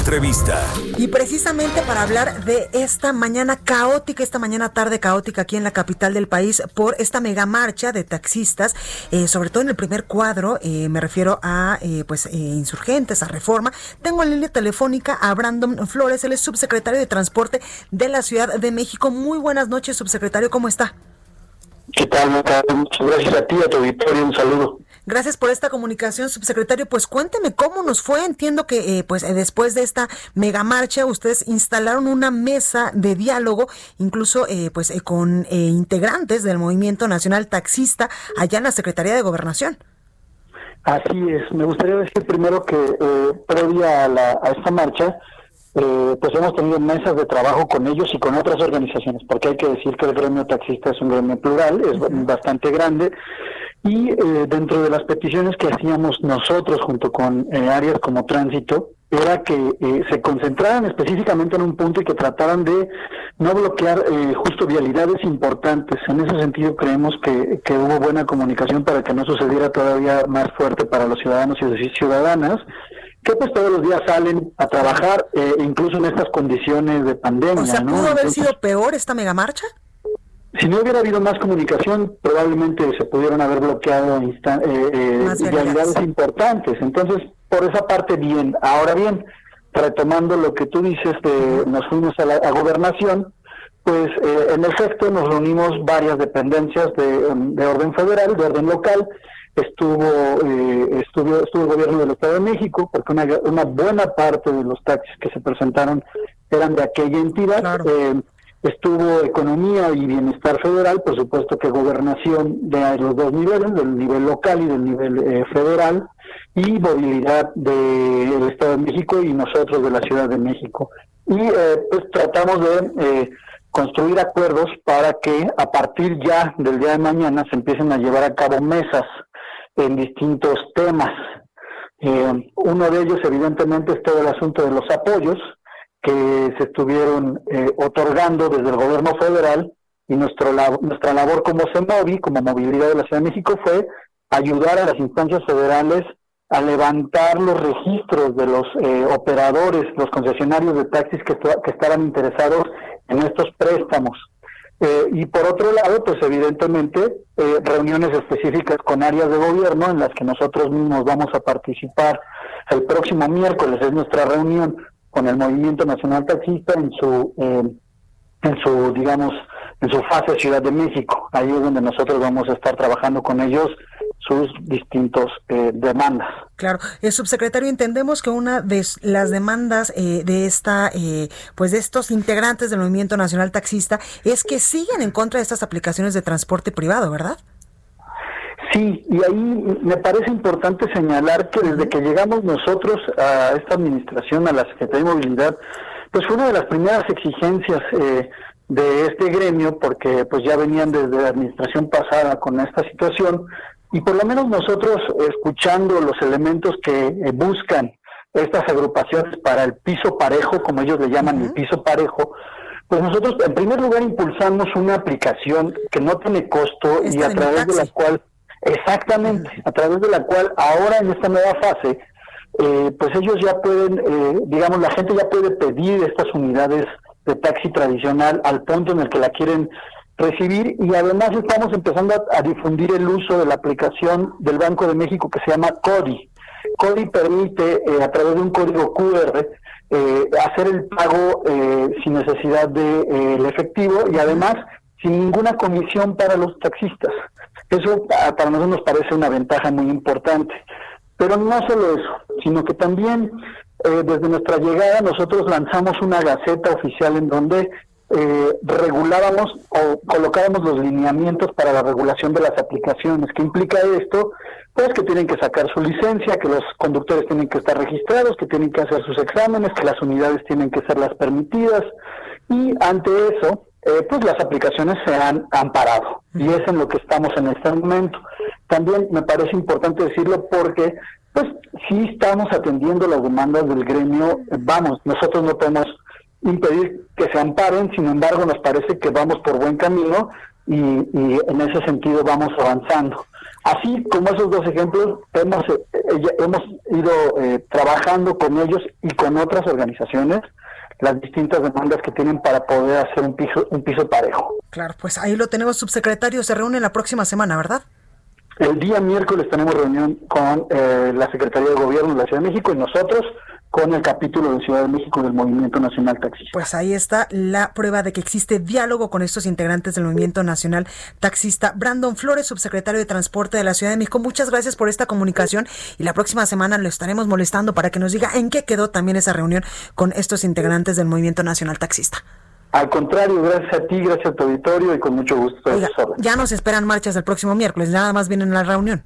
Entrevista. Y precisamente para hablar de esta mañana caótica, esta mañana tarde caótica aquí en la capital del país por esta mega marcha de taxistas, eh, sobre todo en el primer cuadro, eh, me refiero a eh, pues insurgentes, a reforma. Tengo en línea telefónica a Brandon Flores, él es subsecretario de Transporte de la Ciudad de México. Muy buenas noches, subsecretario, ¿cómo está? ¿Qué tal, Muchas gracias a ti, a tu auditorio, un saludo. Gracias por esta comunicación, subsecretario. Pues cuénteme cómo nos fue. Entiendo que eh, pues eh, después de esta mega marcha ustedes instalaron una mesa de diálogo, incluso eh, pues con integrantes del Movimiento Nacional Taxista allá en la Secretaría de Gobernación. Así es. Me gustaría decir primero que previa a, a esta marcha, pues hemos tenido mesas de trabajo con ellos y con otras organizaciones, porque hay que decir que el gremio taxista es un gremio plural, es bastante grande, y eh, dentro de las peticiones que hacíamos nosotros junto con eh, áreas como tránsito, era que eh, se concentraran específicamente en un punto y que trataran de no bloquear justo vialidades importantes. En ese sentido creemos que, que hubo buena comunicación para que no sucediera todavía más fuerte para los ciudadanos y ciudadanas que pues todos los días salen a trabajar, incluso en estas condiciones de pandemia. O sea, ¿pudo haber sido peor esta megamarcha? Si no hubiera habido más comunicación, probablemente se pudieran haber bloqueado eh, eh importantes. Entonces, por esa parte, bien. Ahora bien, retomando lo que tú dices, de, nos fuimos a la gobernación, pues eh, en efecto nos reunimos varias dependencias de, orden federal, de orden local, estuvo, eh, estuvo, estuvo el gobierno del Estado de México, porque una, una buena parte de los taxis que se presentaron eran de aquella entidad. Eh, estuvo Economía y Bienestar Federal, por supuesto que Gobernación de los dos niveles, del nivel local y del nivel eh, federal, y Movilidad del Estado de México y nosotros de la Ciudad de México. Y eh, pues tratamos de eh, construir acuerdos para que a partir ya del día de mañana se empiecen a llevar a cabo mesas en distintos temas. uno de ellos, evidentemente, es todo el asunto de los apoyos, que se estuvieron eh, otorgando desde el gobierno federal y nuestro nuestra labor como CEMOVI, como Movilidad de la Ciudad de México, fue ayudar a las instancias federales a levantar los registros de los eh, operadores, los concesionarios de taxis que, que estaban interesados en estos préstamos. Eh, y por otro lado, pues evidentemente, reuniones específicas con áreas de gobierno en las que nosotros mismos vamos a participar el próximo miércoles, es nuestra reunión con el Movimiento Nacional Taxista en su, eh, en su, digamos, en su fase Ciudad de México. Ahí es donde nosotros vamos a estar trabajando con ellos sus distintos eh, demandas. Claro, eh, subsecretario, entendemos que una de las demandas de esta, pues de estos integrantes del Movimiento Nacional Taxista es que siguen en contra de estas aplicaciones de transporte privado, ¿verdad? Sí, y ahí me parece importante señalar que desde que llegamos nosotros a esta administración, a la Secretaría de Movilidad, pues fue una de las primeras exigencias eh, de este gremio, porque pues ya venían desde la administración pasada con esta situación, y por lo menos nosotros escuchando los elementos que eh, buscan estas agrupaciones para el piso parejo, como ellos le llaman el piso parejo, pues nosotros en primer lugar impulsamos una aplicación que no tiene costo y a través de la cual Exactamente, a través de la cual ahora en esta nueva fase, eh, pues ellos ya pueden, eh, digamos, la gente ya puede pedir estas unidades de taxi tradicional al punto en el que la quieren recibir y además estamos empezando a, difundir el uso de la aplicación del Banco de México que se llama CODI. CODI permite eh, a través de un código QR hacer el pago sin necesidad de el efectivo y además sin ninguna comisión para los taxistas. Eso para nosotros nos parece una ventaja muy importante. Pero no solo eso, sino que también eh, desde nuestra llegada nosotros lanzamos una gaceta oficial en donde eh, regulábamos o colocábamos los lineamientos para la regulación de las aplicaciones. ¿Qué implica esto? Pues que tienen que sacar su licencia, que los conductores tienen que estar registrados, que tienen que hacer sus exámenes, que las unidades tienen que ser las permitidas. Y ante eso, eh, pues las aplicaciones se han amparado. Y es en lo que estamos en este momento. También me parece importante decirlo porque pues sí estamos atendiendo las demandas del gremio. Vamos, nosotros no podemos impedir que se amparen, sin embargo nos parece que vamos por buen camino y, en ese sentido vamos avanzando. Así como esos dos ejemplos, hemos, eh, hemos ido eh, trabajando con ellos y con otras organizaciones las distintas demandas que tienen para poder hacer un piso, un piso parejo. Claro, pues ahí lo tenemos, subsecretario, se reúne la próxima semana, ¿verdad? El día miércoles tenemos reunión con eh, la Secretaría de Gobierno de la Ciudad de México y nosotros con el capítulo de Ciudad de México del Movimiento Nacional Taxista. Pues ahí está la prueba de que existe diálogo con estos integrantes del Movimiento Nacional Taxista. Brandon Flores, subsecretario de Transporte de la Ciudad de México, muchas gracias por esta comunicación y la próxima semana lo estaremos molestando para que nos diga en qué quedó también esa reunión con estos integrantes del Movimiento Nacional Taxista. Al contrario, gracias a ti, gracias a tu auditorio y con mucho gusto. ya nos esperan marchas el próximo miércoles, nada más vienen a la reunión.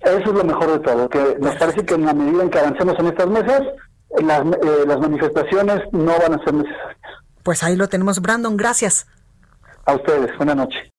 Eso es lo mejor de todo, que nos parece que en la medida en que avancemos en estas mesas, las, eh, las manifestaciones no van a ser necesarias. Pues ahí lo tenemos, Brandon, gracias. A ustedes, buena noche.